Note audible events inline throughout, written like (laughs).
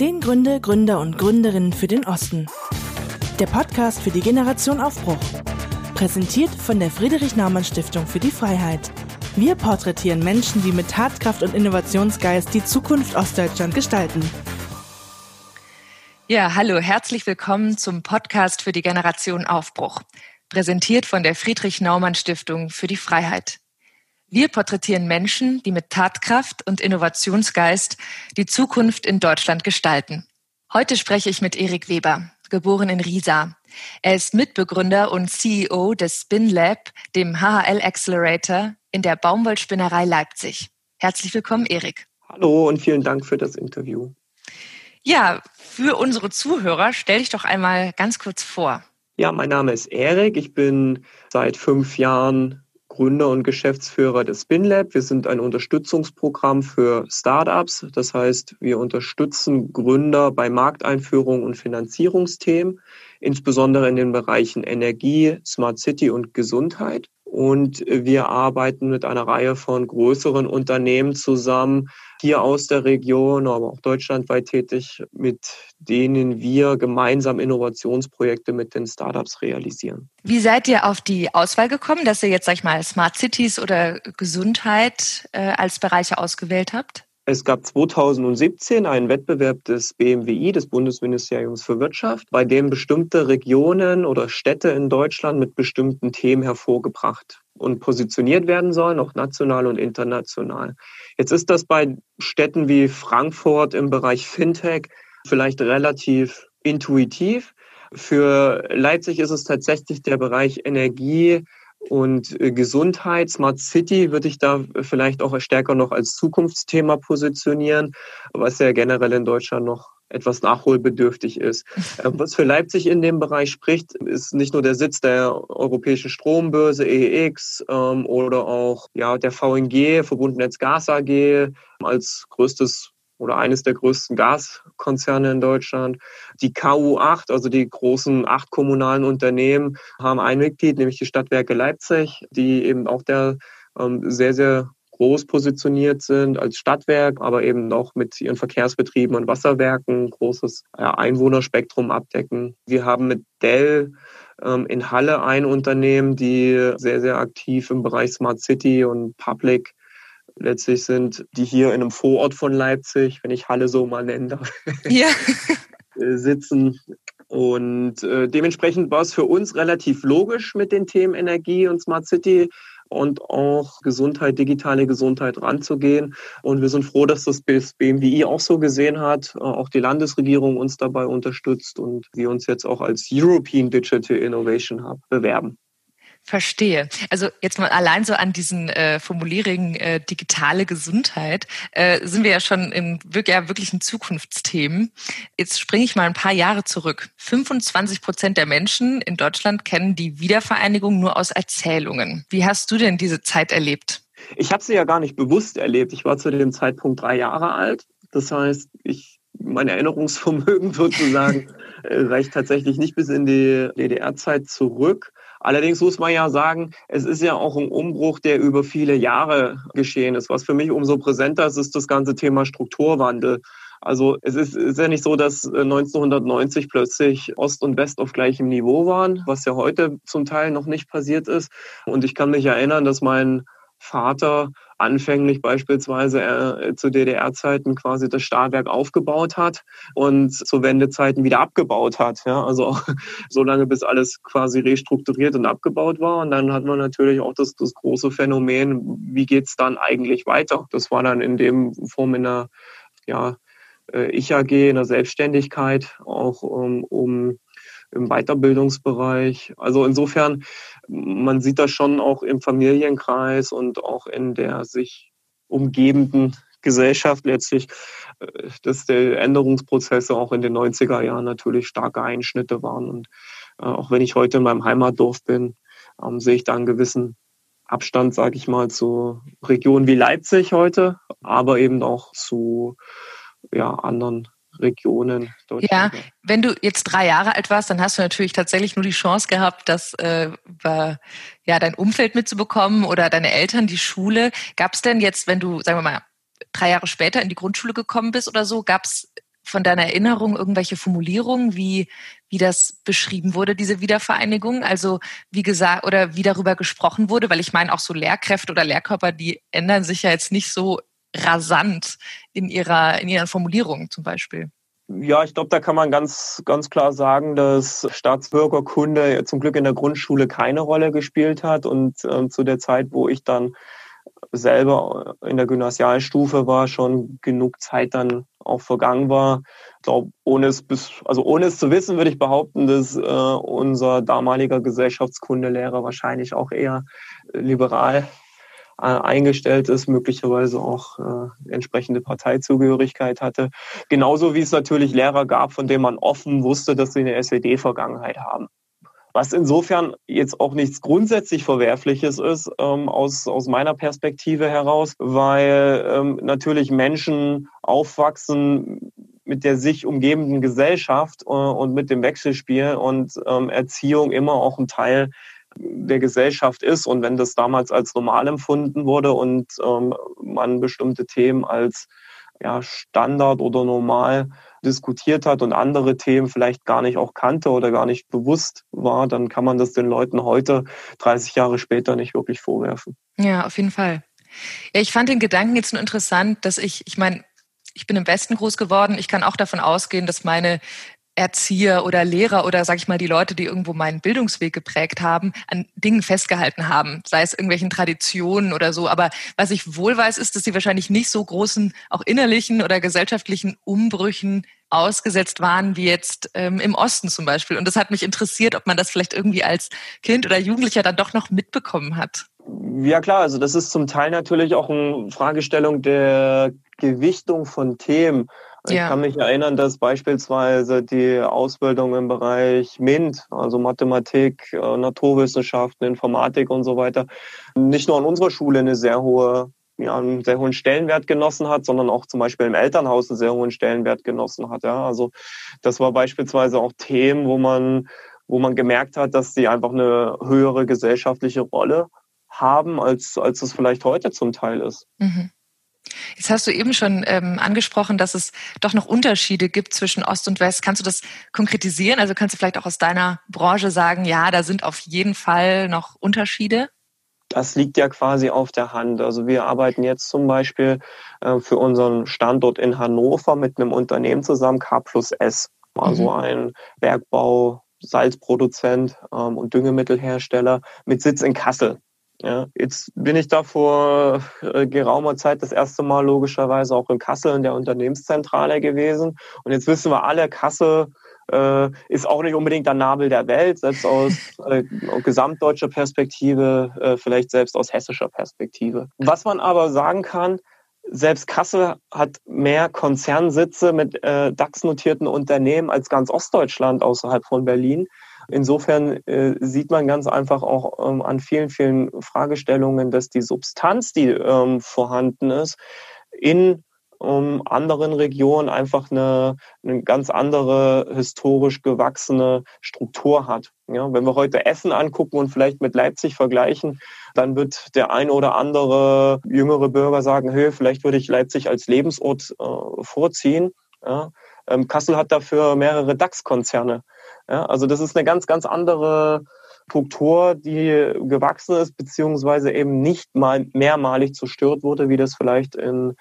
Zehn Gründe, Gründer und Gründerinnen für den Osten. Der Podcast für die Generation Aufbruch. Präsentiert von der Friedrich-Naumann-Stiftung für die Freiheit. Wir porträtieren Menschen, die mit Tatkraft und Innovationsgeist die Zukunft Ostdeutschland gestalten. Ja, hallo, herzlich willkommen zum Podcast für die Generation Aufbruch. Präsentiert von der Friedrich-Naumann-Stiftung für die Freiheit. Wir porträtieren Menschen, die mit Tatkraft und Innovationsgeist die Zukunft in Deutschland gestalten. Heute spreche ich mit Erik Weber, geboren in Riesa. Er ist Mitbegründer und CEO des Spin Lab, dem HHL Accelerator in der Baumwollspinnerei Leipzig. Herzlich willkommen, Erik. Hallo und vielen Dank für das Interview. Ja, für unsere Zuhörer stell dich doch einmal ganz kurz vor. Ja, mein Name ist Erik. Ich bin seit fünf Jahren Gründer und Geschäftsführer des SpinLab. Wir sind ein Unterstützungsprogramm für Startups. Das heißt, wir unterstützen Gründer bei Markteinführung und Finanzierungsthemen, insbesondere in den Bereichen Energie, Smart City und Gesundheit. Und wir arbeiten mit einer Reihe von größeren Unternehmen zusammen, hier aus der Region, aber auch deutschlandweit tätig, mit denen wir gemeinsam Innovationsprojekte mit den Startups realisieren. Wie seid ihr auf die Auswahl gekommen, dass ihr jetzt, sag ich mal, Smart Cities oder Gesundheit äh, als Bereiche ausgewählt habt? Es gab 2017 einen Wettbewerb des BMWI, des Bundesministeriums für Wirtschaft, bei dem bestimmte Regionen oder Städte in Deutschland mit bestimmten Themen hervorgebracht und positioniert werden sollen, auch national und international. Jetzt ist das bei Städten wie Frankfurt im Bereich Fintech vielleicht relativ intuitiv. Für Leipzig ist es tatsächlich der Bereich Energie, und äh, Gesundheit, Smart City würde ich da vielleicht auch stärker noch als Zukunftsthema positionieren, was ja generell in Deutschland noch etwas nachholbedürftig ist. Äh, was für Leipzig in dem Bereich spricht, ist nicht nur der Sitz der europäischen Strombörse EEX ähm, oder auch ja, der VNG, Verbundnetz Gas AG, als größtes oder eines der größten Gaskonzerne in Deutschland. Die KU8, also die großen acht kommunalen Unternehmen, haben ein Mitglied, nämlich die Stadtwerke Leipzig, die eben auch der ähm, sehr, sehr groß positioniert sind als Stadtwerk, aber eben auch mit ihren Verkehrsbetrieben und Wasserwerken großes Einwohnerspektrum abdecken. Wir haben mit Dell ähm, in Halle ein Unternehmen, die sehr, sehr aktiv im Bereich Smart City und Public letztlich sind, die hier in einem Vorort von Leipzig, wenn ich Halle so mal nennen darf, (laughs) ja. (laughs) Äh, sitzen. Und äh, dementsprechend war es für uns relativ logisch mit den Themen Energie und Smart City und auch Gesundheit, digitale Gesundheit ranzugehen. Und wir sind froh, dass das BMWI auch so gesehen hat, äh, auch die Landesregierung uns dabei unterstützt und wir uns jetzt auch als European Digital Innovation Hub bewerben. Verstehe. Also jetzt mal allein so an diesen äh, Formulierungen äh, digitale Gesundheit äh, sind wir ja schon in wirklich, ja, wirklichen Zukunftsthemen. Jetzt springe ich mal ein paar Jahre zurück. 25 Prozent der Menschen in Deutschland kennen die Wiedervereinigung nur aus Erzählungen. Wie hast du denn diese Zeit erlebt? Ich habe sie ja gar nicht bewusst erlebt. Ich war zu dem Zeitpunkt drei Jahre alt. Das heißt, ich mein Erinnerungsvermögen (laughs) sozusagen äh, reicht tatsächlich nicht bis in die DDR-Zeit zurück. Allerdings muss man ja sagen, es ist ja auch ein Umbruch, der über viele Jahre geschehen ist. Was für mich umso präsenter ist, ist das ganze Thema Strukturwandel. Also es ist, ist ja nicht so, dass 1990 plötzlich Ost und West auf gleichem Niveau waren, was ja heute zum Teil noch nicht passiert ist. Und ich kann mich erinnern, dass mein Vater anfänglich beispielsweise äh, zu DDR-Zeiten quasi das Stahlwerk aufgebaut hat und zu Wendezeiten wieder abgebaut hat. Ja? Also auch (laughs) so lange, bis alles quasi restrukturiert und abgebaut war. Und dann hat man natürlich auch das, das große Phänomen, wie geht's dann eigentlich weiter? Das war dann in dem Form in der ja, äh, Ich-AG, in der Selbstständigkeit, auch um, um im Weiterbildungsbereich. Also insofern, man sieht das schon auch im Familienkreis und auch in der sich umgebenden Gesellschaft letztlich, äh, dass die Änderungsprozesse auch in den 90er Jahren natürlich starke Einschnitte waren. Und äh, auch wenn ich heute in meinem Heimatdorf bin, ähm, sehe ich da einen gewissen Abstand, sage ich mal, zu Regionen wie Leipzig heute, aber eben auch zu ja, anderen Regionen. Ja, wenn du jetzt drei Jahre alt warst, dann hast du natürlich tatsächlich nur die Chance gehabt, das äh, war, ja dein Umfeld mitzubekommen oder deine Eltern, die Schule. Gab es denn jetzt, wenn du, sagen wir mal, drei Jahre später in die Grundschule gekommen bist oder so, gab es von deiner Erinnerung irgendwelche Formulierungen, wie, wie das beschrieben wurde, diese Wiedervereinigung? Also wie gesagt, oder wie darüber gesprochen wurde, weil ich meine, auch so Lehrkräfte oder Lehrkörper, die ändern sich ja jetzt nicht so rasant in ihrer, in ihren Formulierungen zum Beispiel. Ja, ich glaube, da kann man ganz, ganz klar sagen, dass Staatsbürgerkunde zum Glück in der Grundschule keine Rolle gespielt hat. Und ähm, zu der Zeit, wo ich dann selber in der Gymnasialstufe war, schon genug Zeit dann auch vergangen war. Ich glaube, ohne es bis, also ohne es zu wissen, würde ich behaupten, dass äh, unser damaliger Gesellschaftskundelehrer wahrscheinlich auch eher liberal äh, eingestellt ist, möglicherweise auch äh, entsprechende Parteizugehörigkeit hatte. Genauso wie es natürlich Lehrer gab, von denen man offen wusste, dass sie eine SED-Vergangenheit haben. Was insofern jetzt auch nichts grundsätzlich Verwerfliches ist, ähm, aus, aus meiner Perspektive heraus, weil ähm, natürlich Menschen aufwachsen mit der sich umgebenden Gesellschaft äh, und mit dem Wechselspiel und ähm, Erziehung immer auch ein Teil der Gesellschaft ist. Und wenn das damals als normal empfunden wurde und ähm, man bestimmte Themen als ja, Standard oder normal diskutiert hat und andere Themen vielleicht gar nicht auch kannte oder gar nicht bewusst war, dann kann man das den Leuten heute, 30 Jahre später, nicht wirklich vorwerfen. Ja, auf jeden Fall. Ja, ich fand den Gedanken jetzt nur interessant, dass ich, ich meine, ich bin im Westen groß geworden. Ich kann auch davon ausgehen, dass meine Erzieher oder Lehrer oder sag ich mal die Leute, die irgendwo meinen Bildungsweg geprägt haben, an Dingen festgehalten haben, sei es irgendwelchen Traditionen oder so. Aber was ich wohl weiß, ist, dass sie wahrscheinlich nicht so großen, auch innerlichen oder gesellschaftlichen Umbrüchen ausgesetzt waren wie jetzt ähm, im Osten zum Beispiel. Und das hat mich interessiert, ob man das vielleicht irgendwie als Kind oder Jugendlicher dann doch noch mitbekommen hat. Ja klar, also das ist zum Teil natürlich auch eine Fragestellung der Gewichtung von Themen. Ich ja. kann mich erinnern, dass beispielsweise die Ausbildung im Bereich MINT, also Mathematik, äh, Naturwissenschaften, Informatik und so weiter, nicht nur an unserer Schule eine sehr hohe ja, einen sehr hohen Stellenwert genossen hat, sondern auch zum Beispiel im Elternhaus einen sehr hohen Stellenwert genossen hat. Ja, also das war beispielsweise auch Themen, wo man, wo man gemerkt hat, dass sie einfach eine höhere gesellschaftliche Rolle haben, als, als es vielleicht heute zum Teil ist. Mhm. Jetzt hast du eben schon ähm, angesprochen, dass es doch noch Unterschiede gibt zwischen Ost und West. Kannst du das konkretisieren? Also kannst du vielleicht auch aus deiner Branche sagen, ja, da sind auf jeden Fall noch Unterschiede? Das liegt ja quasi auf der Hand. Also wir arbeiten jetzt zum Beispiel äh, für unseren Standort in Hannover mit einem Unternehmen zusammen, K plus S, also mhm. ein Bergbau, Salzproduzent ähm, und Düngemittelhersteller mit Sitz in Kassel. Ja, jetzt bin ich da vor äh, geraumer Zeit das erste Mal logischerweise auch in Kassel in der Unternehmenszentrale gewesen. Und jetzt wissen wir alle, Kassel äh, ist auch nicht unbedingt der Nabel der Welt, selbst aus (laughs) äh, gesamtdeutscher Perspektive, äh, vielleicht selbst aus hessischer Perspektive. Was man aber sagen kann, selbst Kassel hat mehr Konzernsitze mit äh, DAX-notierten Unternehmen als ganz Ostdeutschland außerhalb von Berlin. Insofern äh, sieht man ganz einfach auch ähm, an vielen, vielen Fragestellungen, dass die Substanz, die ähm, vorhanden ist, in ähm, anderen Regionen einfach eine, eine ganz andere historisch gewachsene Struktur hat. Ja, wenn wir heute Essen angucken und vielleicht mit Leipzig vergleichen, dann wird der ein oder andere jüngere Bürger sagen, hey, vielleicht würde ich Leipzig als Lebensort äh, vorziehen. Ja, ähm, Kassel hat dafür mehrere DAX-Konzerne. Ja, also das ist eine ganz, ganz andere Struktur, die gewachsen ist, beziehungsweise eben nicht mal mehrmalig zerstört wurde, wie das vielleicht in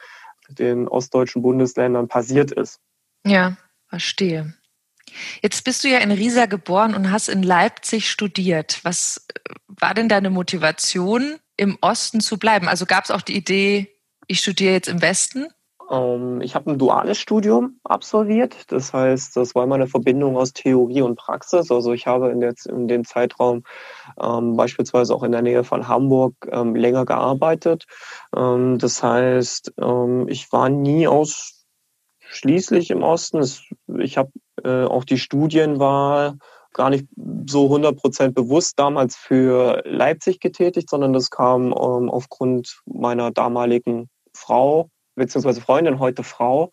den ostdeutschen Bundesländern passiert ist. Ja, verstehe. Jetzt bist du ja in Riesa geboren und hast in Leipzig studiert. Was war denn deine Motivation, im Osten zu bleiben? Also gab es auch die Idee, ich studiere jetzt im Westen? Ähm, ich habe ein duales Studium absolviert. Das heißt, das war immer eine Verbindung aus Theorie und Praxis. Also ich habe in, der, in dem Zeitraum ähm, beispielsweise auch in der Nähe von Hamburg ähm, länger gearbeitet. Ähm, das heißt, ähm, ich war nie ausschließlich im Osten. Ich habe äh, auch die Studienwahl gar nicht so 100% bewusst damals für Leipzig getätigt, sondern das kam ähm, aufgrund meiner damaligen Frau, beziehungsweise Freundin, heute Frau,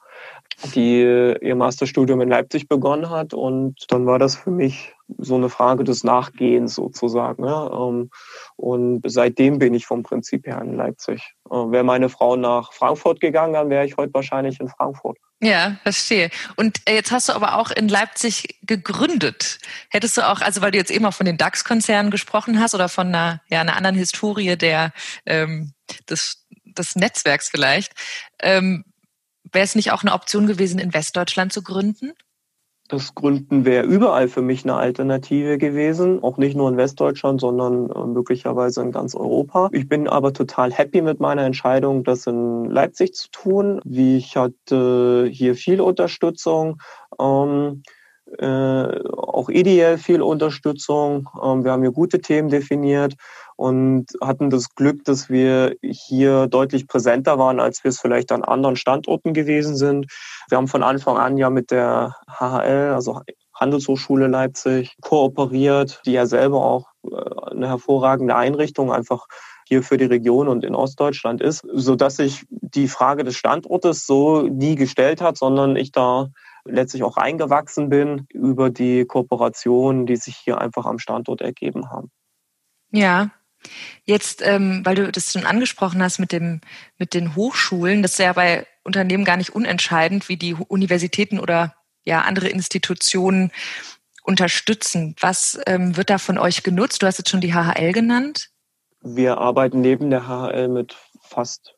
die ihr Masterstudium in Leipzig begonnen hat. Und dann war das für mich so eine Frage des Nachgehens sozusagen. Ähm, und seitdem bin ich vom Prinzip her in Leipzig. Äh, wäre meine Frau nach Frankfurt gegangen, dann wäre ich heute wahrscheinlich in Frankfurt. Ja, verstehe. Und äh, jetzt hast du aber auch in Leipzig gegründet. Hättest du auch, also weil du jetzt eben auch von den DAX-Konzernen gesprochen hast oder von einer, ja, einer anderen Historie der, ähm, des, des Netzwerks vielleicht, ähm, wäre es nicht auch eine Option gewesen, in Westdeutschland zu gründen? Das Gründen wäre überall für mich eine Alternative gewesen, auch nicht nur in Westdeutschland, sondern äh, möglicherweise in ganz Europa. Ich bin aber total happy mit meiner Entscheidung, das in Leipzig zu tun. Wie ich hatte hier viel Unterstützung. Ähm, äh, auch ideell viel Unterstützung. Ähm, wir haben hier gute Themen definiert und hatten das Glück, dass wir hier deutlich präsenter waren, als wir es vielleicht an anderen Standorten gewesen sind. Wir haben von Anfang an ja mit der HHL, also Handelshochschule Leipzig, kooperiert, die ja selber auch äh, eine hervorragende Einrichtung einfach hier für die Region und in Ostdeutschland ist, so dass sich die Frage des Standortes so nie gestellt hat, sondern ich da letztlich auch eingewachsen bin über die Kooperationen, die sich hier einfach am Standort ergeben haben. Ja, Jetzt, ähm, weil du das schon angesprochen hast mit dem mit den Hochschulen, das ist ja bei Unternehmen gar nicht unentscheidend, wie die Universitäten oder ja andere Institutionen unterstützen. Was ähm, wird da von euch genutzt? Du hast jetzt schon die HHL genannt. Wir arbeiten neben der HHL mit fast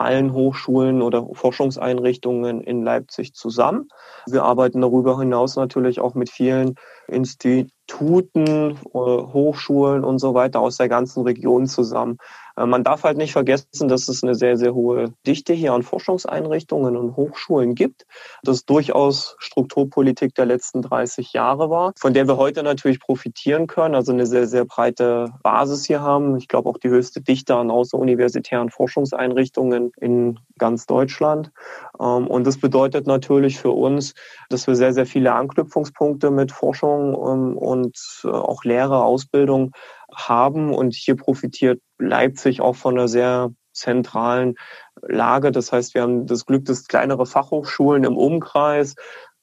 allen Hochschulen oder Forschungseinrichtungen in Leipzig zusammen. Wir arbeiten darüber hinaus natürlich auch mit vielen Instituten, äh, Hochschulen und so weiter aus der ganzen Region zusammen. Äh, man darf halt nicht vergessen, dass es eine sehr, sehr hohe Dichte hier an Forschungseinrichtungen und Hochschulen gibt. Das durchaus Strukturpolitik der letzten 30 Jahre war, von der wir heute natürlich profitieren können, also eine sehr, sehr breite Basis hier haben. Ich glaube auch die höchste Dichte an außeruniversitären Forschungseinrichtungen in ganz Deutschland. Ähm, und das bedeutet natürlich für uns, dass wir sehr, sehr viele Anknüpfungspunkte mit Forschung ähm, und äh, auch Lehre, Ausbildung haben. Und hier profitiert Leipzig auch von einer sehr zentralen Lage. Das heißt, wir haben das Glück, dass kleinere Fachhochschulen im Umkreis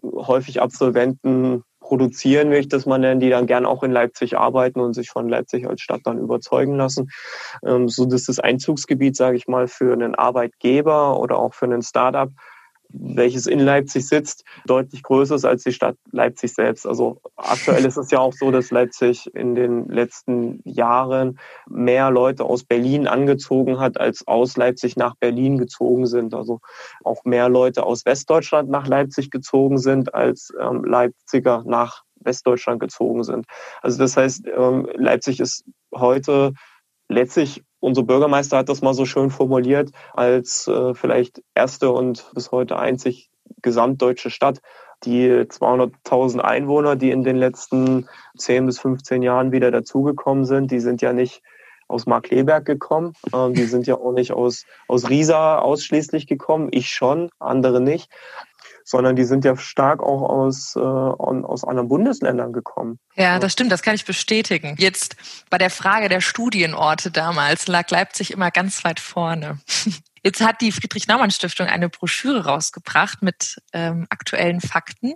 häufig Absolventen produzieren, wie ich das mal nenne, die dann gern auch in Leipzig arbeiten und sich von Leipzig als Stadt dann überzeugen lassen, ähm, so dass das Einzugsgebiet, sage ich mal, für einen Arbeitgeber oder auch für einen Startup welches in Leipzig sitzt, deutlich größer ist als die Stadt Leipzig selbst. Also aktuell ist es ja auch so, dass Leipzig in den letzten Jahren mehr Leute aus Berlin angezogen hat, als aus Leipzig nach Berlin gezogen sind. Also auch mehr Leute aus Westdeutschland nach Leipzig gezogen sind, als ähm, Leipziger nach Westdeutschland gezogen sind. Also das heißt, ähm, Leipzig ist heute letztlich unser Bürgermeister hat das mal so schön formuliert, als äh, vielleicht erste und bis heute einzig gesamtdeutsche Stadt, die 200.000 Einwohner, die in den letzten 10 bis 15 Jahren wieder dazugekommen sind, die sind ja nicht aus Markleberg gekommen. Ähm, die sind ja auch nicht aus, aus Riesa ausschließlich gekommen. Ich schon, andere nicht sondern die sind ja stark auch aus, äh, aus anderen Bundesländern gekommen. Ja, das stimmt, das kann ich bestätigen. Jetzt bei der Frage der Studienorte damals lag Leipzig immer ganz weit vorne. (laughs) Jetzt hat die Friedrich-Naumann-Stiftung eine Broschüre rausgebracht mit ähm, aktuellen Fakten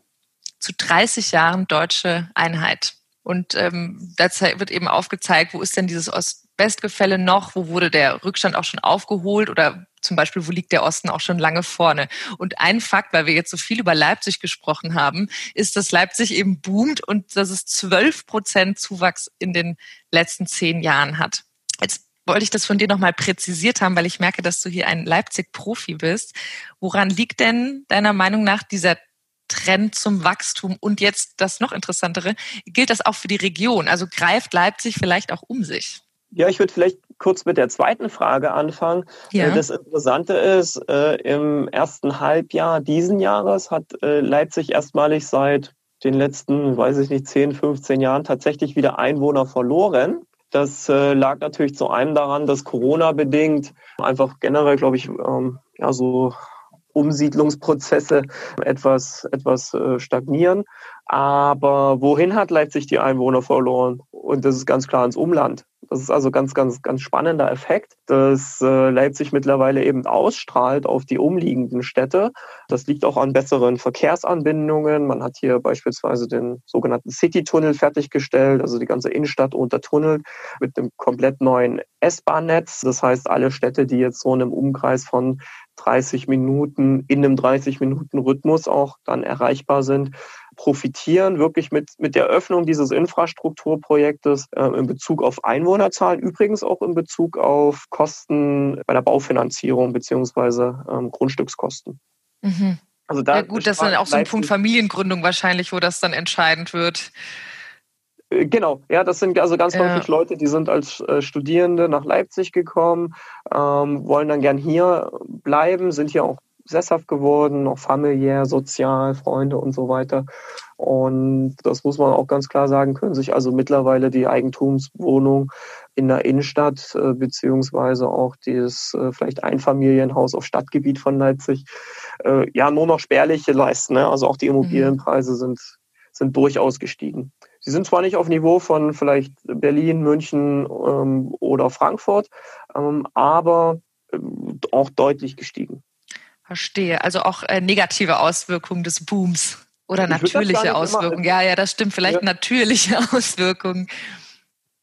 zu 30 Jahren deutsche Einheit. Und ähm, da wird eben aufgezeigt, wo ist denn dieses Ost-West-Gefälle noch, wo wurde der Rückstand auch schon aufgeholt oder zum Beispiel, wo liegt der Osten auch schon lange vorne. Und ein Fakt, weil wir jetzt so viel über Leipzig gesprochen haben, ist, dass Leipzig eben boomt und dass es 12 Prozent Zuwachs in den letzten zehn Jahren hat. Jetzt wollte ich das von dir nochmal präzisiert haben, weil ich merke, dass du hier ein Leipzig-Profi bist. Woran liegt denn deiner Meinung nach dieser Trend zum Wachstum? Und jetzt das noch interessantere, gilt das auch für die Region? Also greift Leipzig vielleicht auch um sich? Ja, ich würde vielleicht kurz mit der zweiten Frage anfangen. Ja. Äh, das Interessante ist, äh, im ersten Halbjahr diesen Jahres hat äh, Leipzig erstmalig seit den letzten, weiß ich nicht, 10, 15 Jahren tatsächlich wieder Einwohner verloren. Das lag natürlich zu einem daran, dass Corona bedingt einfach generell, glaube ich, ähm, ja, so Umsiedlungsprozesse etwas, etwas stagnieren. Aber wohin hat Leipzig die Einwohner verloren? Und das ist ganz klar ins Umland. Das ist also ganz, ganz, ganz spannender Effekt, dass äh, Leipzig mittlerweile eben ausstrahlt auf die umliegenden Städte. Das liegt auch an besseren Verkehrsanbindungen. Man hat hier beispielsweise den sogenannten City-Tunnel fertiggestellt, also die ganze Innenstadt untertunnelt mit einem komplett neuen S-Bahn-Netz. Das heißt, alle Städte, die jetzt so in einem Umkreis von 30 Minuten in einem 30 Minuten Rhythmus auch dann erreichbar sind, profitieren wirklich mit, mit der Öffnung dieses Infrastrukturprojektes äh, in Bezug auf Einwohnerzahlen, übrigens auch in Bezug auf Kosten bei der Baufinanzierung beziehungsweise ähm, Grundstückskosten. Mhm. Also da ja gut, das ist dann auch so ein Punkt Familiengründung wahrscheinlich, wo das dann entscheidend wird. Äh, genau, ja, das sind also ganz ja. häufig Leute, die sind als äh, Studierende nach Leipzig gekommen, ähm, wollen dann gern hier bleiben, sind hier auch sesshaft geworden, auch familiär, sozial, Freunde und so weiter. Und das muss man auch ganz klar sagen, können sich also mittlerweile die Eigentumswohnung in der Innenstadt äh, beziehungsweise auch dieses äh, vielleicht Einfamilienhaus auf Stadtgebiet von Leipzig äh, ja nur noch spärliche leisten. Ne? Also auch die Immobilienpreise mhm. sind, sind durchaus gestiegen. Sie sind zwar nicht auf Niveau von vielleicht Berlin, München ähm, oder Frankfurt, ähm, aber ähm, auch deutlich gestiegen. Verstehe. Also auch äh, negative Auswirkungen des Booms oder natürliche Auswirkungen. Ja, ja, das stimmt. Vielleicht ja. natürliche (laughs) Auswirkungen.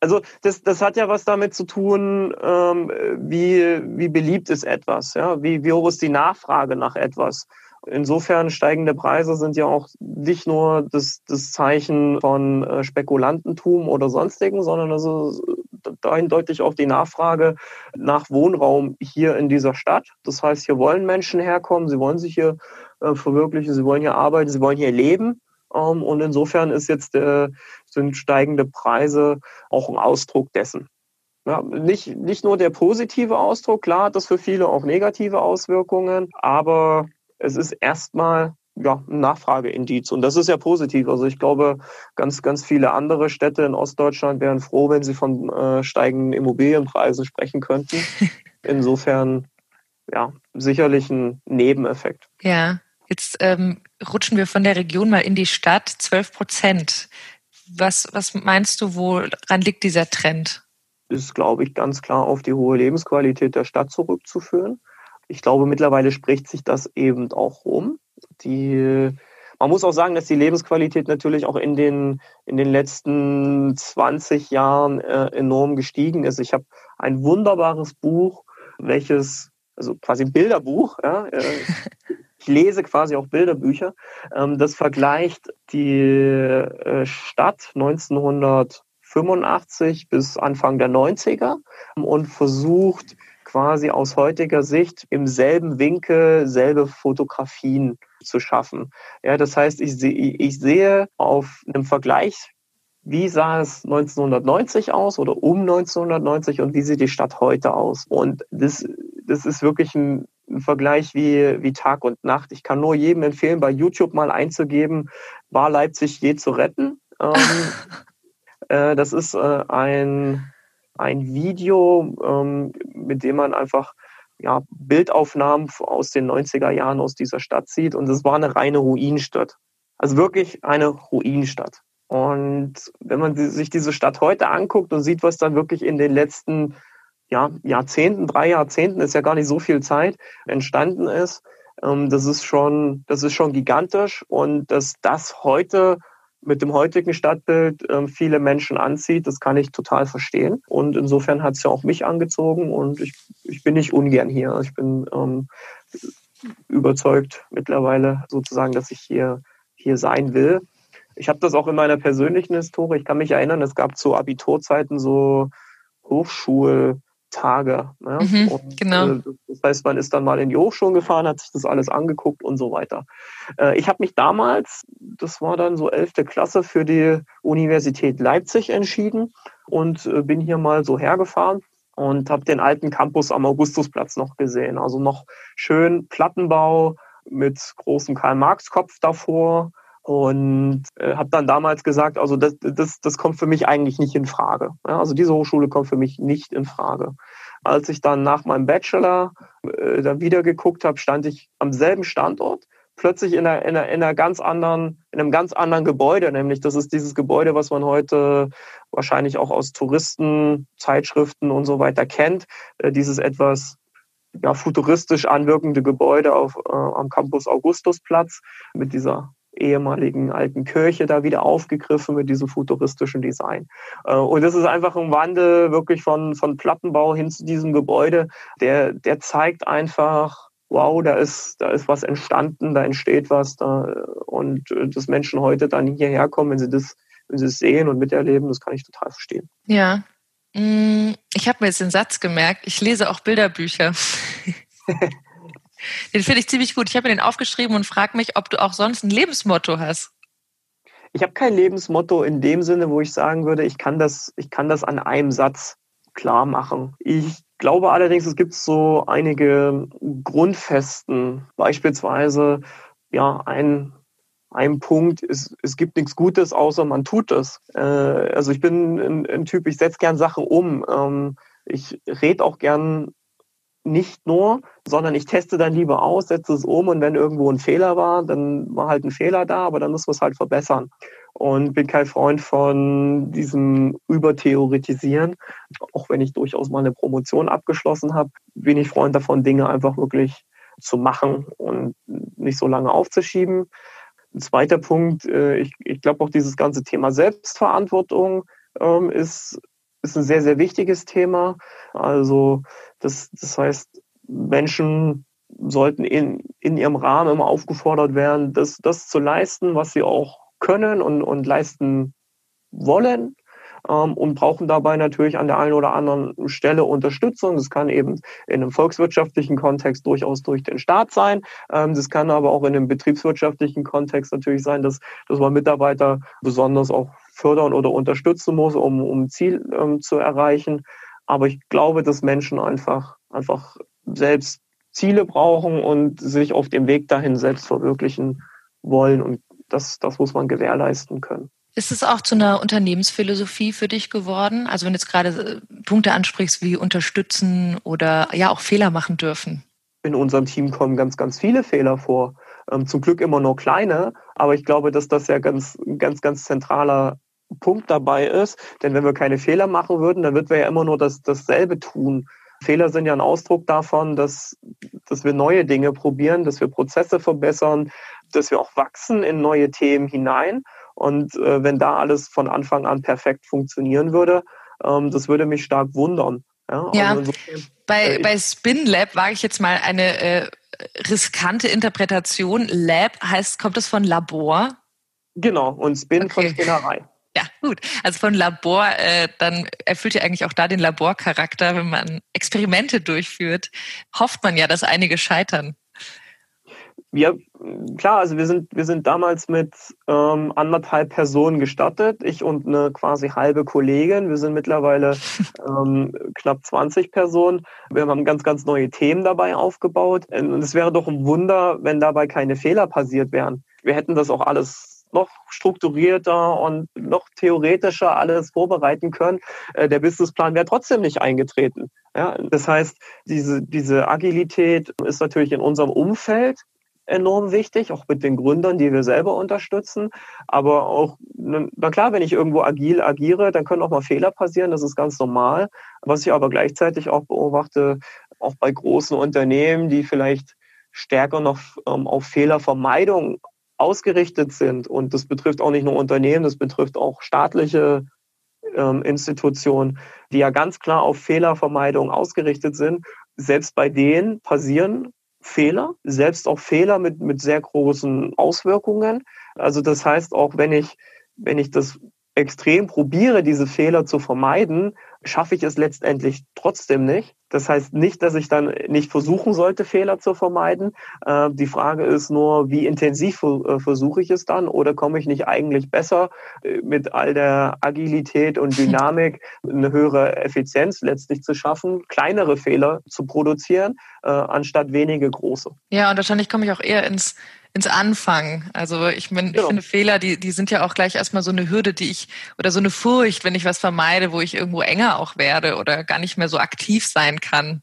Also das, das hat ja was damit zu tun, ähm, wie, wie beliebt ist etwas, ja, wie, wie hoch ist die Nachfrage nach etwas. Insofern steigende Preise sind ja auch nicht nur das, das Zeichen von äh, Spekulantentum oder sonstigen, sondern also eindeutig auch die Nachfrage nach Wohnraum hier in dieser Stadt. Das heißt, hier wollen Menschen herkommen, sie wollen sich hier äh, verwirklichen, sie wollen hier arbeiten, sie wollen hier leben. Ähm, und insofern ist jetzt, äh, sind steigende Preise auch ein Ausdruck dessen. Ja, nicht, nicht nur der positive Ausdruck, klar hat das für viele auch negative Auswirkungen, aber es ist erstmal ja, ein Nachfrageindiz. Und das ist ja positiv. Also ich glaube, ganz, ganz viele andere Städte in Ostdeutschland wären froh, wenn sie von äh, steigenden Immobilienpreisen sprechen könnten. (laughs) Insofern, ja, sicherlich ein Nebeneffekt. Ja, jetzt ähm, rutschen wir von der Region mal in die Stadt. 12 Prozent. Was, was meinst du, woran liegt dieser Trend? Ist, glaube ich, ganz klar auf die hohe Lebensqualität der Stadt zurückzuführen ich glaube, mittlerweile spricht sich das eben auch rum. Die, man muss auch sagen, dass die Lebensqualität natürlich auch in den, in den letzten 20 Jahren äh, enorm gestiegen ist. Ich habe ein wunderbares Buch, welches, also quasi ein Bilderbuch, ja, äh, (laughs) ich lese quasi auch Bilderbücher, ähm, das vergleicht die äh, Stadt 1985 bis Anfang der 90er und versucht, quasi aus heutiger Sicht im selben Winkel selbe Fotografien zu schaffen. Ja, das heißt, ich, sehe, ich sehe auf einem Vergleich, wie sah es 1990 aus oder um 1990 und wie sieht die Stadt heute aus? Und das, das ist wirklich ein, Vergleich wie, wie Tag und Nacht. Ich kann nur jedem empfehlen, bei YouTube mal einzugeben, war Leipzig je zu retten? Ähm, (laughs) äh, das ist äh, ein ein Video, ähm, mit dem man einfach ja, Bildaufnahmen aus den 90er Jahren aus dieser Stadt sieht. Und es war eine reine Ruinenstadt. Also wirklich eine Ruinenstadt. Und wenn man sich diese Stadt heute anguckt und sieht, was dann wirklich in den letzten ja, Jahrzehnten, drei Jahrzehnten, ist ja gar nicht so viel Zeit, entstanden ist, ähm, das ist schon, das ist schon gigantisch. Und dass das heute mit dem heutigen Stadtbild äh, viele Menschen anzieht, das kann ich total verstehen. Und insofern hat es ja auch mich angezogen und ich, ich bin nicht ungern hier. Ich bin ähm, überzeugt mittlerweile sozusagen, dass ich hier, hier sein will. Ich habe das auch in meiner persönlichen Historie. Ich kann mich erinnern, es gab zu Abiturzeiten so Hochschul- Tage. Ne? Mhm, und, genau. Äh, das heißt, man ist dann mal in die Hochschulen gefahren, hat sich das alles angeguckt und so weiter. Äh, ich habe mich damals, das war dann so elfte Klasse, für die Universität Leipzig entschieden und äh, bin hier mal so hergefahren und habe den alten Campus am Augustusplatz noch gesehen. Also noch schön Plattenbau mit großem Karl-Marx-Kopf davor und äh, habe dann damals gesagt, also das, das, das kommt für mich eigentlich nicht in Frage. Ja, also diese Hochschule kommt für mich nicht in Frage. Als ich dann nach meinem Bachelor äh, dann wieder geguckt habe, stand ich am selben Standort, plötzlich in einer, in, einer, in einer ganz anderen, in einem ganz anderen Gebäude, nämlich das ist dieses Gebäude, was man heute wahrscheinlich auch aus Touristenzeitschriften und so weiter kennt. Äh, dieses etwas ja, futuristisch anwirkende Gebäude auf, äh, am Campus Augustusplatz mit dieser ehemaligen alten Kirche da wieder aufgegriffen mit diesem futuristischen Design. Äh, und das ist einfach ein Wandel wirklich von, von Plattenbau hin zu diesem Gebäude, der, der zeigt einfach, wow, da ist, da ist was entstanden, da entsteht was da und äh, dass Menschen heute dann hierher kommen, wenn sie das, wenn sie es sehen und miterleben, das kann ich total verstehen. Ja. Mm, ich habe mir jetzt den Satz gemerkt, ich lese auch Bilderbücher. (laughs) den finde ich ziemlich gut. Ich habe mir den aufgeschrieben und frage mich, ob du auch sonst ein Lebensmotto hast. Ich habe kein Lebensmotto in dem Sinne, wo ich sagen würde, ich kann das, ich kann das an einem Satz klar machen. Ich glaube allerdings, es gibt so einige Grundfesten, beispielsweise ja ein ein Punkt, es, es gibt nichts Gutes, außer man tut es. Äh, also ich bin ein, ein Typ, ich setze gern Sachen um. Ähm, ich rede auch gern nicht nur, sondern ich teste dann lieber aus, setze es um und wenn irgendwo ein Fehler war, dann war halt ein Fehler da, aber dann müssen wir es halt verbessern. Und bin kein Freund von diesem Übertheoretisieren, auch wenn ich durchaus mal eine Promotion abgeschlossen habe, bin ich Freund davon, Dinge einfach wirklich zu machen und nicht so lange aufzuschieben. Ein zweiter Punkt, äh, ich, ich glaube auch dieses ganze Thema Selbstverantwortung ähm, ist, ist ein sehr, sehr wichtiges Thema. Also das, das heißt, Menschen sollten in, in ihrem Rahmen immer aufgefordert werden, das, das zu leisten, was sie auch können und, und leisten wollen ähm, und brauchen dabei natürlich an der einen oder anderen Stelle Unterstützung. Das kann eben in einem volkswirtschaftlichen Kontext durchaus durch den Staat sein. Ähm, das kann aber auch in einem betriebswirtschaftlichen Kontext natürlich sein, dass, dass man Mitarbeiter besonders auch fördern oder unterstützen muss, um, um Ziel ähm, zu erreichen. Aber ich glaube, dass Menschen einfach, einfach selbst Ziele brauchen und sich auf dem Weg dahin selbst verwirklichen wollen. Und das, das muss man gewährleisten können. Ist es auch zu einer Unternehmensphilosophie für dich geworden? Also wenn du jetzt gerade äh, Punkte ansprichst wie unterstützen oder ja auch Fehler machen dürfen. In unserem Team kommen ganz, ganz viele Fehler vor. Ähm, zum Glück immer nur kleine, aber ich glaube, dass das ja ganz, ganz, ganz zentraler Punkt dabei ist. Denn wenn wir keine Fehler machen würden, dann würden wir ja immer nur das, dasselbe tun. Fehler sind ja ein Ausdruck davon, dass, dass wir neue Dinge probieren, dass wir Prozesse verbessern, dass wir auch wachsen in neue Themen hinein. Und äh, wenn da alles von Anfang an perfekt funktionieren würde, ähm, das würde mich stark wundern. Ja, ja also bei, äh, bei Spin Lab wage ich jetzt mal eine äh, riskante Interpretation. Lab heißt, kommt es von Labor? Genau, und Spin okay. von Spinnerei. Ja, gut. Also von Labor, äh, dann erfüllt ja eigentlich auch da den Laborcharakter, wenn man Experimente durchführt, hofft man ja, dass einige scheitern. Ja, klar, also wir sind, wir sind damals mit ähm, anderthalb Personen gestartet, ich und eine quasi halbe Kollegin. Wir sind mittlerweile (laughs) ähm, knapp 20 Personen. Wir haben ganz, ganz neue Themen dabei aufgebaut. Und es wäre doch ein Wunder, wenn dabei keine Fehler passiert wären. Wir hätten das auch alles noch strukturierter und noch theoretischer alles vorbereiten können. Äh, der Businessplan wäre trotzdem nicht eingetreten. Ja, das heißt, diese, diese Agilität ist natürlich in unserem Umfeld enorm wichtig, auch mit den Gründern, die wir selber unterstützen. Aber auch, na klar, wenn ich irgendwo agil agiere, dann können auch mal Fehler passieren, das ist ganz normal. Was ich aber gleichzeitig auch beobachte, auch bei großen Unternehmen, die vielleicht stärker noch ähm, auf Fehlervermeidung ausgerichtet sind. Und das betrifft auch nicht nur Unternehmen, das betrifft auch staatliche ähm, Institutionen, die ja ganz klar auf Fehlervermeidung ausgerichtet sind. Selbst bei denen passieren Fehler, selbst auch Fehler mit, mit sehr großen Auswirkungen. Also das heißt, auch wenn ich, wenn ich das extrem probiere, diese Fehler zu vermeiden, schaffe ich es letztendlich trotzdem nicht. Das heißt nicht, dass ich dann nicht versuchen sollte, Fehler zu vermeiden. Äh, die Frage ist nur, wie intensiv äh, versuche ich es dann oder komme ich nicht eigentlich besser äh, mit all der Agilität und (laughs) Dynamik eine höhere Effizienz letztlich zu schaffen, kleinere Fehler zu produzieren, anstatt wenige große. Ja, und wahrscheinlich komme ich auch eher ins ins Anfangen. Also ich, mein, genau. ich finde Fehler, die, die sind ja auch gleich erstmal so eine Hürde, die ich, oder so eine Furcht, wenn ich was vermeide, wo ich irgendwo enger auch werde oder gar nicht mehr so aktiv sein sein kann.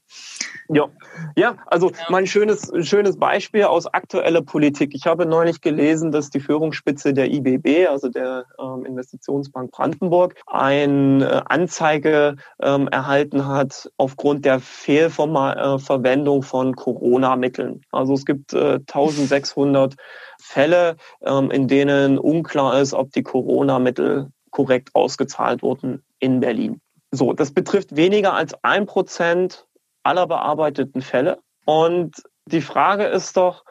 Ja, ja, also ja. mein schönes, schönes Beispiel aus aktueller Politik. Ich habe neulich gelesen, dass die Führungsspitze der IBB, also der ähm, Investitionsbank Brandenburg, eine äh, Anzeige ähm, erhalten hat aufgrund der Fehlverwendung äh, von Corona-Mitteln. Also es gibt äh, 1600 Fälle, ähm, in denen unklar ist, ob die Corona-Mittel korrekt ausgezahlt wurden in Berlin. So, das betrifft weniger als ein Prozent aller bearbeiteten Fälle. Und die Frage ist doch,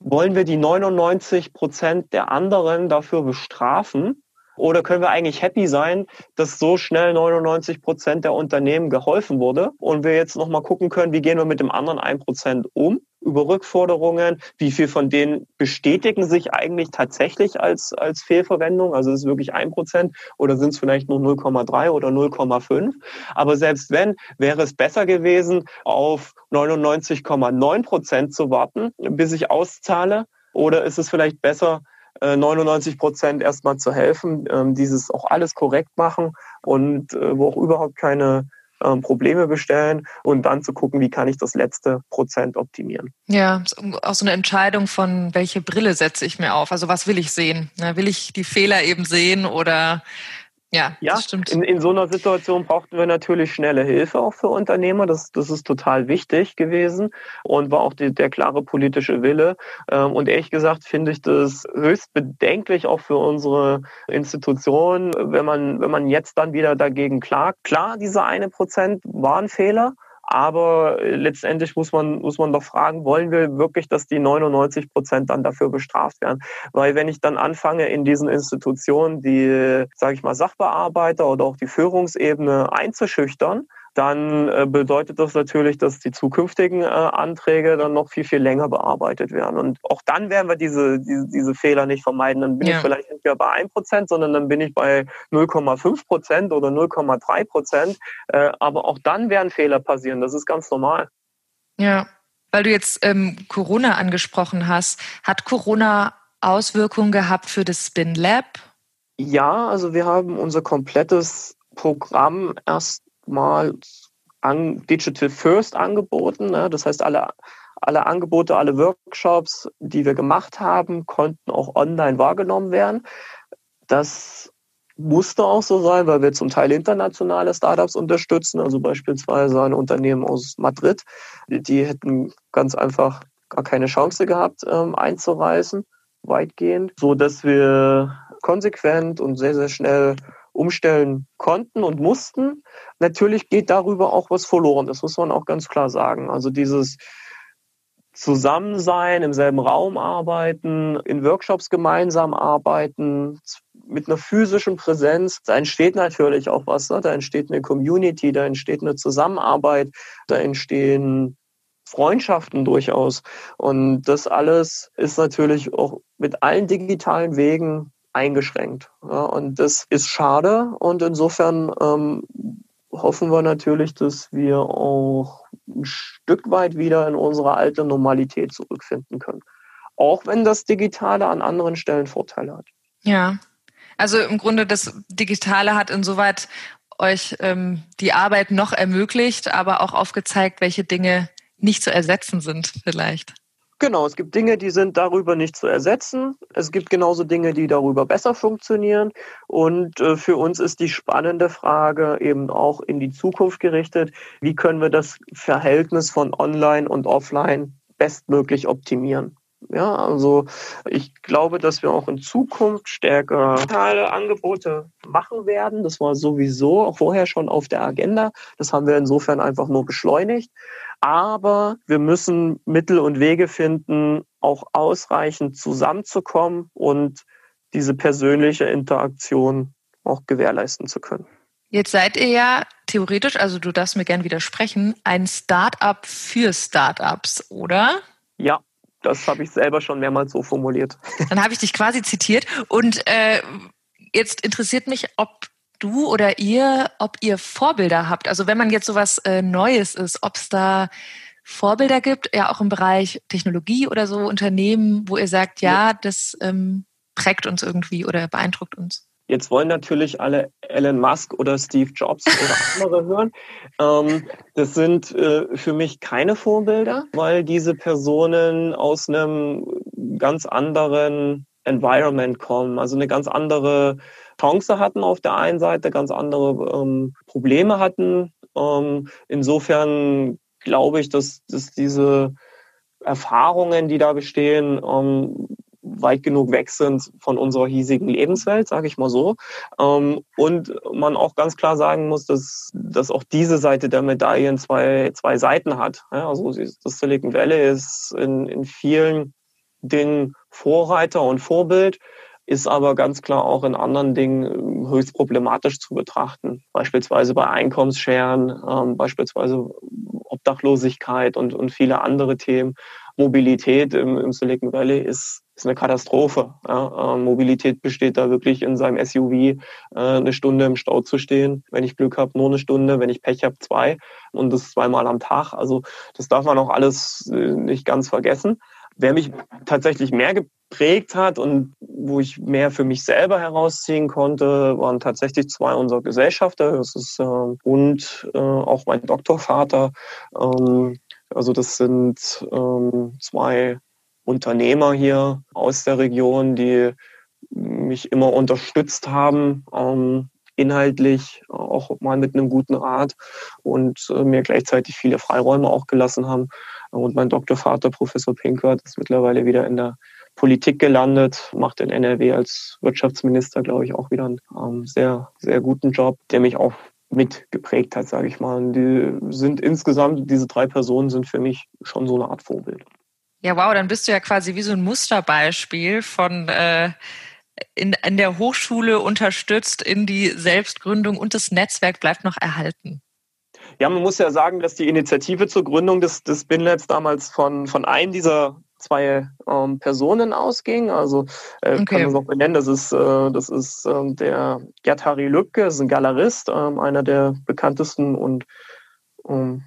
wollen wir die 99 Prozent der anderen dafür bestrafen? Oder können wir eigentlich happy sein, dass so schnell 99 Prozent der Unternehmen geholfen wurde und wir jetzt nochmal gucken können, wie gehen wir mit dem anderen 1 Prozent um? über Rückforderungen, wie viel von denen bestätigen sich eigentlich tatsächlich als, als Fehlverwendung, also ist es wirklich ein Prozent oder sind es vielleicht nur 0,3 oder 0,5. Aber selbst wenn, wäre es besser gewesen, auf 99,9 Prozent zu warten, bis ich auszahle, oder ist es vielleicht besser, 99 äh, Prozent erstmal zu helfen, ähm, dieses auch alles korrekt machen und äh, wo auch überhaupt keine ähm, Probleme bestellen und dann zu gucken, wie kann ich das letzte Prozent optimieren. Ja, auch so eine Entscheidung von, welche Brille setze ich mir auf? Also was will ich sehen? Will ich die Fehler eben sehen oder ja, ja das stimmt. In, in so einer Situation brauchten wir natürlich schnelle Hilfe auch für Unternehmer. Das, das ist total wichtig gewesen und war auch die, der klare politische Wille. Ähm, und ehrlich gesagt finde ich das höchst bedenklich auch für unsere Institution, wenn man, wenn man jetzt dann wieder dagegen klagt. Klar, diese eine Prozent war ein Fehler. Aber äh, letztendlich muss man, muss man doch fragen, wollen wir wirklich, dass die 99 Prozent dann dafür bestraft werden? Weil wenn ich dann anfange, in diesen Institutionen die, sage ich mal, Sachbearbeiter oder auch die Führungsebene einzuschüchtern, dann äh, bedeutet das natürlich, dass die zukünftigen äh, Anträge dann noch viel, viel länger bearbeitet werden. Und auch dann werden wir diese, diese, diese Fehler nicht vermeiden. Dann bin ja. ich vielleicht nicht mehr bei 1 Prozent, sondern dann bin ich bei 0,5 Prozent oder 0,3 Prozent. Äh, aber auch dann werden Fehler passieren. Das ist ganz normal. Ja, weil du jetzt ähm, Corona angesprochen hast. Hat Corona Auswirkungen gehabt für das Spin Lab? Ja, also wir haben unser komplettes Programm erst mal an Digital First angeboten. Ne? Das heißt, alle, alle Angebote, alle Workshops, die wir gemacht haben, konnten auch online wahrgenommen werden. Das musste auch so sein, weil wir zum Teil internationale Startups unterstützen, also beispielsweise ein Unternehmen aus Madrid. Die hätten ganz einfach gar keine Chance gehabt, ähm, einzureisen, weitgehend, so dass wir konsequent und sehr, sehr schnell umstellen konnten und mussten. Natürlich geht darüber auch was verloren. Das muss man auch ganz klar sagen. Also dieses Zusammensein, im selben Raum arbeiten, in Workshops gemeinsam arbeiten, mit einer physischen Präsenz, da entsteht natürlich auch was. Ne? Da entsteht eine Community, da entsteht eine Zusammenarbeit, da entstehen Freundschaften durchaus. Und das alles ist natürlich auch mit allen digitalen Wegen eingeschränkt. Ja, und das ist schade und insofern ähm, hoffen wir natürlich, dass wir auch ein Stück weit wieder in unsere alte Normalität zurückfinden können. Auch wenn das Digitale an anderen Stellen Vorteile hat. Ja, also im Grunde das Digitale hat insoweit euch ähm, die Arbeit noch ermöglicht, aber auch aufgezeigt, welche Dinge nicht zu ersetzen sind vielleicht. Genau, es gibt Dinge, die sind darüber nicht zu ersetzen. Es gibt genauso Dinge, die darüber besser funktionieren. Und äh, für uns ist die spannende Frage eben auch in die Zukunft gerichtet. Wie können wir das Verhältnis von Online und Offline bestmöglich optimieren? Ja, also ich glaube, dass wir auch in Zukunft stärker digitale Angebote machen werden. Das war sowieso vorher schon auf der Agenda. Das haben wir insofern einfach nur beschleunigt. Aber wir müssen Mittel und Wege finden, auch ausreichend zusammenzukommen und diese persönliche Interaktion auch gewährleisten zu können. Jetzt seid ihr ja theoretisch, also du darfst mir gern widersprechen, ein Start-up für Start-ups, oder? Ja, das habe ich selber schon mehrmals so formuliert. Dann habe ich dich quasi zitiert. Und äh, jetzt interessiert mich, ob du oder ihr, ob ihr Vorbilder habt. Also wenn man jetzt sowas äh, Neues ist, ob es da Vorbilder gibt, ja auch im Bereich Technologie oder so Unternehmen, wo ihr sagt, ja, das ähm, prägt uns irgendwie oder beeindruckt uns. Jetzt wollen natürlich alle Elon Musk oder Steve Jobs oder andere (laughs) hören. Ähm, das sind äh, für mich keine Vorbilder, weil diese Personen aus einem ganz anderen Environment kommen, also eine ganz andere Chance hatten auf der einen Seite, ganz andere ähm, Probleme hatten. Ähm, insofern glaube ich, dass, dass diese Erfahrungen, die da bestehen, ähm, weit genug weg sind von unserer hiesigen Lebenswelt, sage ich mal so. Ähm, und man auch ganz klar sagen muss, dass, dass auch diese Seite der Medaillen zwei, zwei Seiten hat. also das Silicon Valley ist in, in vielen Dingen Vorreiter und Vorbild ist aber ganz klar auch in anderen Dingen höchst problematisch zu betrachten. Beispielsweise bei Einkommensscheren, ähm, beispielsweise Obdachlosigkeit und, und viele andere Themen. Mobilität im, im Silicon Valley ist, ist eine Katastrophe. Ja. Ähm, Mobilität besteht da wirklich in seinem SUV äh, eine Stunde im Stau zu stehen. Wenn ich Glück habe, nur eine Stunde. Wenn ich Pech habe, zwei. Und das zweimal am Tag. Also das darf man auch alles äh, nicht ganz vergessen. Wer mich tatsächlich mehr geprägt hat und wo ich mehr für mich selber herausziehen konnte, waren tatsächlich zwei unserer Gesellschafter. Das ist äh, und äh, auch mein Doktorvater. Ähm, also das sind ähm, zwei Unternehmer hier aus der Region, die mich immer unterstützt haben, ähm, inhaltlich auch mal mit einem guten Rat und äh, mir gleichzeitig viele Freiräume auch gelassen haben. Und mein Doktorvater, Professor Pinkert, ist mittlerweile wieder in der Politik gelandet, macht in NRW als Wirtschaftsminister, glaube ich, auch wieder einen ähm, sehr, sehr guten Job, der mich auch mitgeprägt hat, sage ich mal. Und die sind insgesamt, diese drei Personen sind für mich schon so eine Art Vorbild. Ja, wow, dann bist du ja quasi wie so ein Musterbeispiel von äh, in, in der Hochschule unterstützt in die Selbstgründung und das Netzwerk bleibt noch erhalten. Ja, man muss ja sagen, dass die Initiative zur Gründung des, des BinLabs damals von, von einem dieser zwei ähm, Personen ausging. Also äh, okay. kann man es auch benennen. Das ist, äh, das ist ähm, der Gerd-Harry Lübke, ist ein Galerist, ähm, einer der bekanntesten und ähm,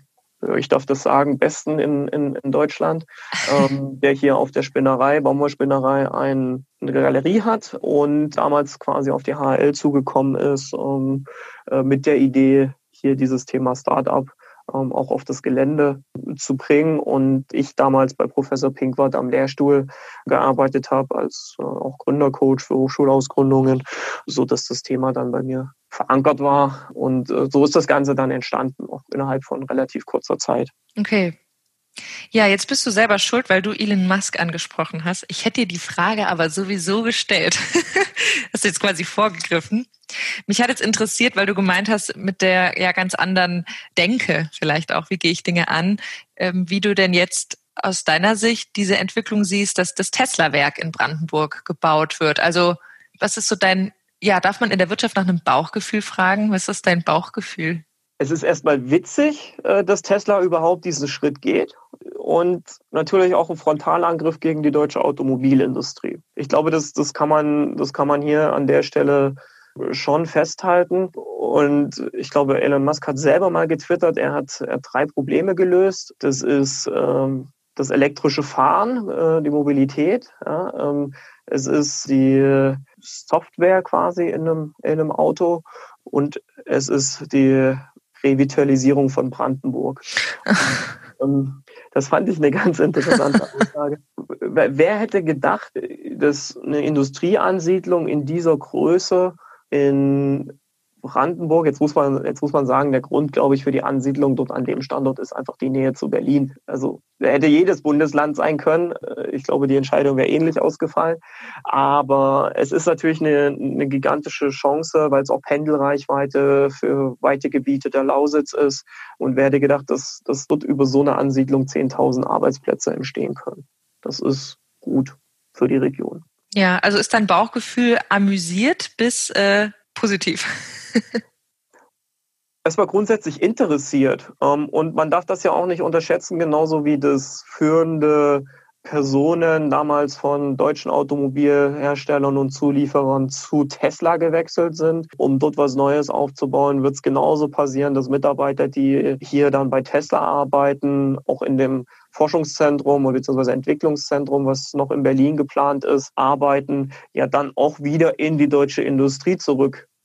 ich darf das sagen, besten in, in, in Deutschland, ähm, (laughs) der hier auf der Spinnerei, Baumwollspinnerei, ein, eine Galerie hat und damals quasi auf die HL zugekommen ist ähm, äh, mit der Idee, hier dieses Thema Startup ähm, auch auf das Gelände zu bringen. Und ich damals bei Professor Pinkwart am Lehrstuhl gearbeitet habe als äh, auch Gründercoach für Hochschulausgründungen, so dass das Thema dann bei mir verankert war. Und äh, so ist das Ganze dann entstanden, auch innerhalb von relativ kurzer Zeit. Okay. Ja, jetzt bist du selber schuld, weil du Elon Musk angesprochen hast. Ich hätte dir die Frage aber sowieso gestellt. (laughs) hast du jetzt quasi vorgegriffen. Mich hat jetzt interessiert, weil du gemeint hast, mit der ja ganz anderen Denke vielleicht auch, wie gehe ich Dinge an, ähm, wie du denn jetzt aus deiner Sicht diese Entwicklung siehst, dass das Tesla-Werk in Brandenburg gebaut wird. Also was ist so dein, ja, darf man in der Wirtschaft nach einem Bauchgefühl fragen? Was ist dein Bauchgefühl? Es ist erstmal witzig, äh, dass Tesla überhaupt diesen Schritt geht und natürlich auch ein Frontalangriff gegen die deutsche Automobilindustrie. Ich glaube, das, das, kann, man, das kann man hier an der Stelle schon festhalten. Und ich glaube, Elon Musk hat selber mal getwittert, er hat, er hat drei Probleme gelöst. Das ist ähm, das elektrische Fahren, äh, die Mobilität. Ja, ähm, es ist die Software quasi in einem, in einem Auto und es ist die Revitalisierung von Brandenburg. (laughs) ähm, das fand ich eine ganz interessante Aussage. Wer hätte gedacht, dass eine Industrieansiedlung in dieser Größe in Brandenburg, jetzt muss man, jetzt muss man sagen, der Grund, glaube ich, für die Ansiedlung dort an dem Standort ist einfach die Nähe zu Berlin. Also hätte jedes Bundesland sein können. Äh, ich glaube, die Entscheidung wäre ähnlich ausgefallen. Aber es ist natürlich eine, eine gigantische Chance, weil es auch Pendelreichweite für weite Gebiete der Lausitz ist. Und wer hätte gedacht, dass, dass dort über so eine Ansiedlung 10.000 Arbeitsplätze entstehen können. Das ist gut für die Region. Ja, also ist dein Bauchgefühl amüsiert bis äh, positiv? (laughs) war grundsätzlich interessiert. Ähm, und man darf das ja auch nicht unterschätzen, genauso wie das führende Personen damals von deutschen Automobilherstellern und Zulieferern zu Tesla gewechselt sind, um dort was Neues aufzubauen, wird es genauso passieren, dass Mitarbeiter, die hier dann bei Tesla arbeiten, auch in dem Forschungszentrum oder beziehungsweise Entwicklungszentrum, was noch in Berlin geplant ist, arbeiten, ja dann auch wieder in die deutsche Industrie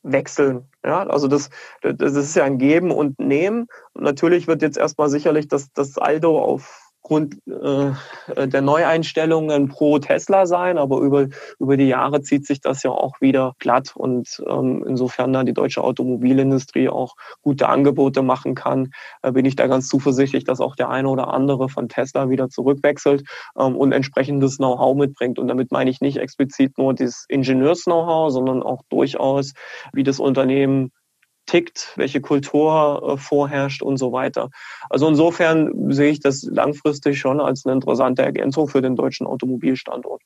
zurückwechseln. Ja, also das, das ist ja ein Geben und Nehmen. Und natürlich wird jetzt erstmal sicherlich das, das Aldo auf Grund äh, der Neueinstellungen pro Tesla sein, aber über, über die Jahre zieht sich das ja auch wieder glatt und ähm, insofern da die deutsche Automobilindustrie auch gute Angebote machen kann, äh, bin ich da ganz zuversichtlich, dass auch der eine oder andere von Tesla wieder zurückwechselt ähm, und entsprechendes Know-how mitbringt. Und damit meine ich nicht explizit nur das Ingenieurs-Know-how, sondern auch durchaus, wie das Unternehmen tickt, welche Kultur äh, vorherrscht und so weiter. Also insofern sehe ich das langfristig schon als eine interessante Ergänzung für den deutschen Automobilstandort.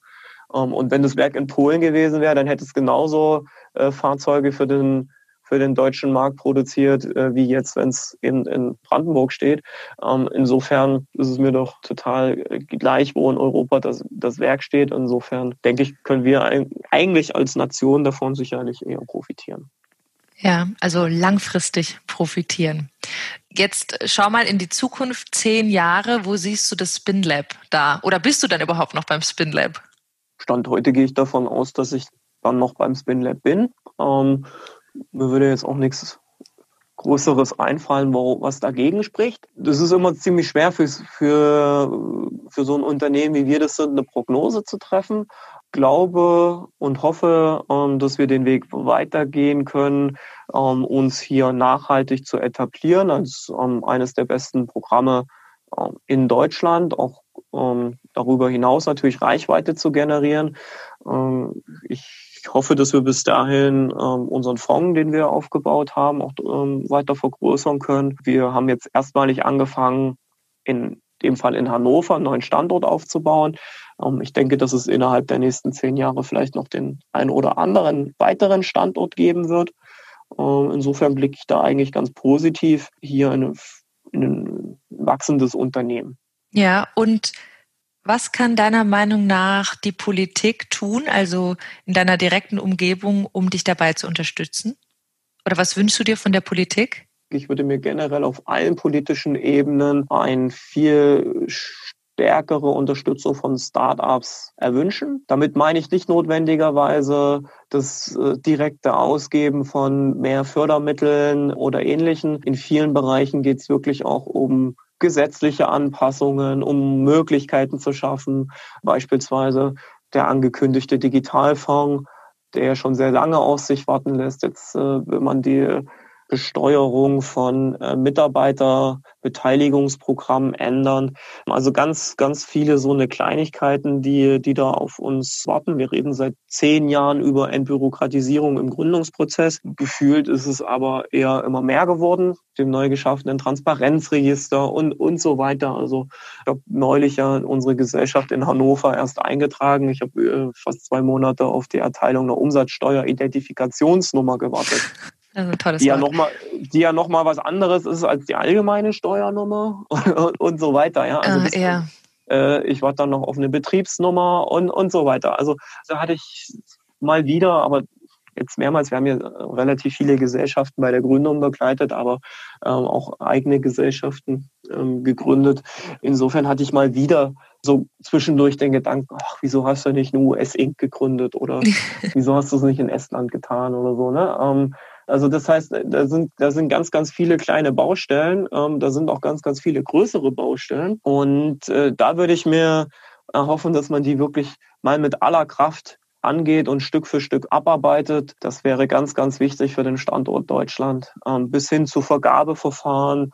Ähm, und wenn das Werk in Polen gewesen wäre, dann hätte es genauso äh, Fahrzeuge für den für den deutschen Markt produziert, äh, wie jetzt, wenn es in, in Brandenburg steht. Ähm, insofern ist es mir doch total gleich, wo in Europa das, das Werk steht. Insofern denke ich, können wir eigentlich als Nation davon sicherlich eher profitieren. Ja, also langfristig profitieren. Jetzt schau mal in die Zukunft, zehn Jahre, wo siehst du das Spin Lab da? Oder bist du dann überhaupt noch beim Spin Lab? Stand heute gehe ich davon aus, dass ich dann noch beim Spin Lab bin. Ähm, mir würde jetzt auch nichts Größeres einfallen, was dagegen spricht. Das ist immer ziemlich schwer für, für, für so ein Unternehmen, wie wir das sind, eine Prognose zu treffen glaube und hoffe, ähm, dass wir den Weg weitergehen können, ähm, uns hier nachhaltig zu etablieren als ähm, eines der besten Programme in Deutschland, auch darüber hinaus natürlich Reichweite zu generieren. ich hoffe, dass wir bis dahin unseren Fonds, den wir aufgebaut haben, auch weiter vergrößern können. Wir haben jetzt erstmalig angefangen, in dem Fall in Hannover einen neuen Standort aufzubauen. Ähm, ich denke, dass es innerhalb der nächsten zehn Jahre vielleicht noch den einen oder anderen weiteren Standort geben wird. Ähm, insofern blicke ich da eigentlich ganz positiv hier in, ein wachsendes Unternehmen. Ja, und was kann deiner Meinung nach die Politik tun, also in deiner direkten Umgebung, um dich dabei zu unterstützen? Oder was wünschst du dir von der Politik? Ich würde mir generell auf allen politischen Ebenen ein viel stärkere Unterstützung von Startups erwünschen. Damit meine ich nicht notwendigerweise das äh, direkte Ausgeben von mehr Fördermitteln oder ähnlichen. In vielen Bereichen geht es wirklich auch um gesetzliche Anpassungen, um Möglichkeiten zu schaffen, beispielsweise der angekündigte Digitalfonds, der schon sehr lange auf sich warten lässt. Jetzt äh, will man die Besteuerung von äh, Mitarbeiterbeteiligungsprogrammen ändern. Also ganz, ganz viele so eine Kleinigkeiten, die, die da auf uns warten. Wir reden seit zehn Jahren über Entbürokratisierung im Gründungsprozess. Gefühlt ist es aber eher immer mehr geworden, dem neu geschaffenen Transparenzregister und, und so weiter. Also ich habe neulich ja unsere Gesellschaft in Hannover erst eingetragen. Ich habe äh, fast zwei Monate auf die Erteilung einer Umsatzsteueridentifikationsnummer gewartet. Also tolles die ja nochmal, die ja noch mal was anderes ist als die allgemeine Steuernummer (laughs) und, und so weiter. Ja, also äh, ja. Äh, ich war dann noch auf eine Betriebsnummer und, und so weiter. Also da hatte ich mal wieder, aber jetzt mehrmals, wir haben ja relativ viele Gesellschaften bei der Gründung begleitet, aber ähm, auch eigene Gesellschaften ähm, gegründet. Insofern hatte ich mal wieder so zwischendurch den Gedanken, ach, wieso hast du nicht eine US Inc. gegründet oder (laughs) wieso hast du es nicht in Estland getan oder so. Ne? Ähm, also das heißt, da sind, da sind ganz, ganz viele kleine Baustellen. Ähm, da sind auch ganz, ganz viele größere Baustellen. Und äh, da würde ich mir erhoffen, dass man die wirklich mal mit aller Kraft angeht und Stück für Stück abarbeitet. Das wäre ganz, ganz wichtig für den Standort Deutschland. Ähm, bis hin zu Vergabeverfahren,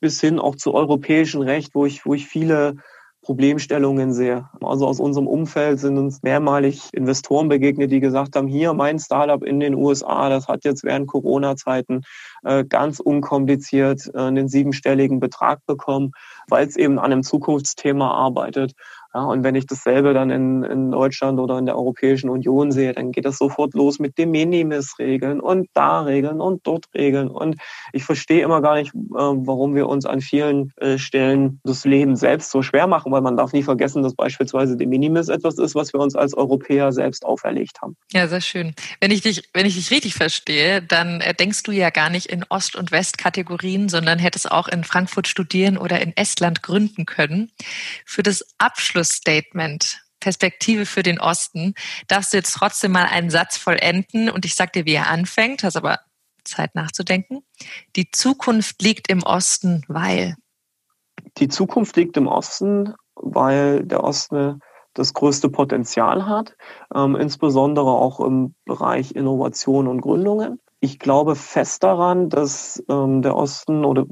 bis hin auch zu europäischem Recht, wo ich, wo ich viele Problemstellungen sehe. Also aus unserem Umfeld sind uns mehrmalig Investoren begegnet, die gesagt haben, hier mein Startup in den USA, das hat jetzt während Corona-Zeiten äh, ganz unkompliziert äh, einen siebenstelligen Betrag bekommen, weil es eben an einem Zukunftsthema arbeitet. Ja, und wenn ich dasselbe dann in, in Deutschland oder in der Europäischen Union sehe, dann geht das sofort los mit dem Minimis-Regeln und da Regeln und dort Regeln. Und ich verstehe immer gar nicht, äh, warum wir uns an vielen äh, Stellen das Leben selbst so schwer machen, weil man darf nie vergessen, dass beispielsweise die Minimis etwas ist, was wir uns als Europäer selbst auferlegt haben. Ja, sehr schön. Wenn ich dich, wenn ich dich richtig verstehe, dann äh, denkst du ja gar nicht in Ost- und West-Kategorien, sondern hättest auch in Frankfurt studieren oder in Estland gründen können. Für das Abschlussstatement Perspektive für den Osten, darfst du jetzt trotzdem mal einen Satz vollenden und ich sag dir, wie er anfängt, hast aber Zeit nachzudenken. Die Zukunft liegt im Osten, weil. Die Zukunft liegt im Osten, weil der Osten das größte Potenzial hat, ähm, insbesondere auch im Bereich Innovation und Gründungen. Ich glaube fest daran, dass ähm, der Osten oder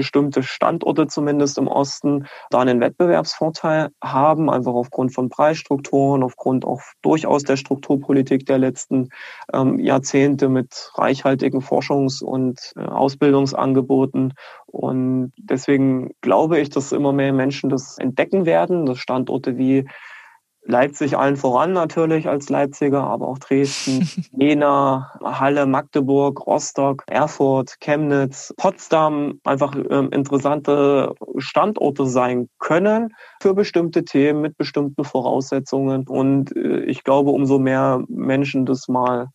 bestimmte Standorte zumindest im Osten da einen Wettbewerbsvorteil haben, einfach aufgrund von Preisstrukturen, aufgrund auch durchaus der Strukturpolitik der letzten ähm, Jahrzehnte mit reichhaltigen Forschungs- und äh, Ausbildungsangeboten. Und deswegen glaube ich, dass immer mehr Menschen das entdecken werden, dass Standorte wie Leipzig allen voran natürlich als Leipziger, aber auch Dresden, (laughs) Jena, Halle, Magdeburg, Rostock, Erfurt, Chemnitz, Potsdam einfach ähm, interessante Standorte sein können für bestimmte Themen mit bestimmten Voraussetzungen. Und äh, ich glaube, umso mehr Menschen das mal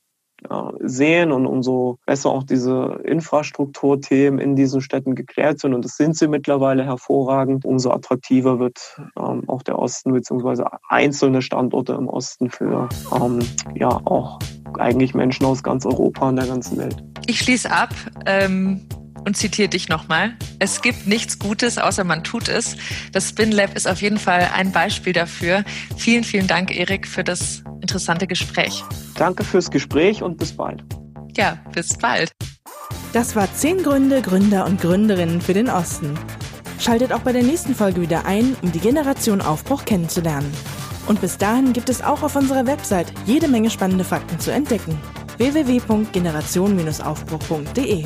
sehen und umso besser auch diese Infrastrukturthemen in diesen Städten geklärt sind, und das sind sie mittlerweile hervorragend, umso attraktiver wird ähm, auch der Osten beziehungsweise einzelne Standorte im Osten für ähm, ja auch eigentlich Menschen aus ganz Europa und der ganzen Welt. Ich schließe ab. Ähm und zitiere dich nochmal. Es gibt nichts Gutes, außer man tut es. Das Spin Lab ist auf jeden Fall ein Beispiel dafür. Vielen, vielen Dank, Erik, für das interessante Gespräch. Danke fürs Gespräch und bis bald. Ja, bis bald. Das war 10 Gründe, Gründer und Gründerinnen für den Osten. Schaltet auch bei der nächsten Folge wieder ein, um die Generation Aufbruch kennenzulernen. Und bis dahin gibt es auch auf unserer Website jede Menge spannende Fakten zu entdecken. www.generation-aufbruch.de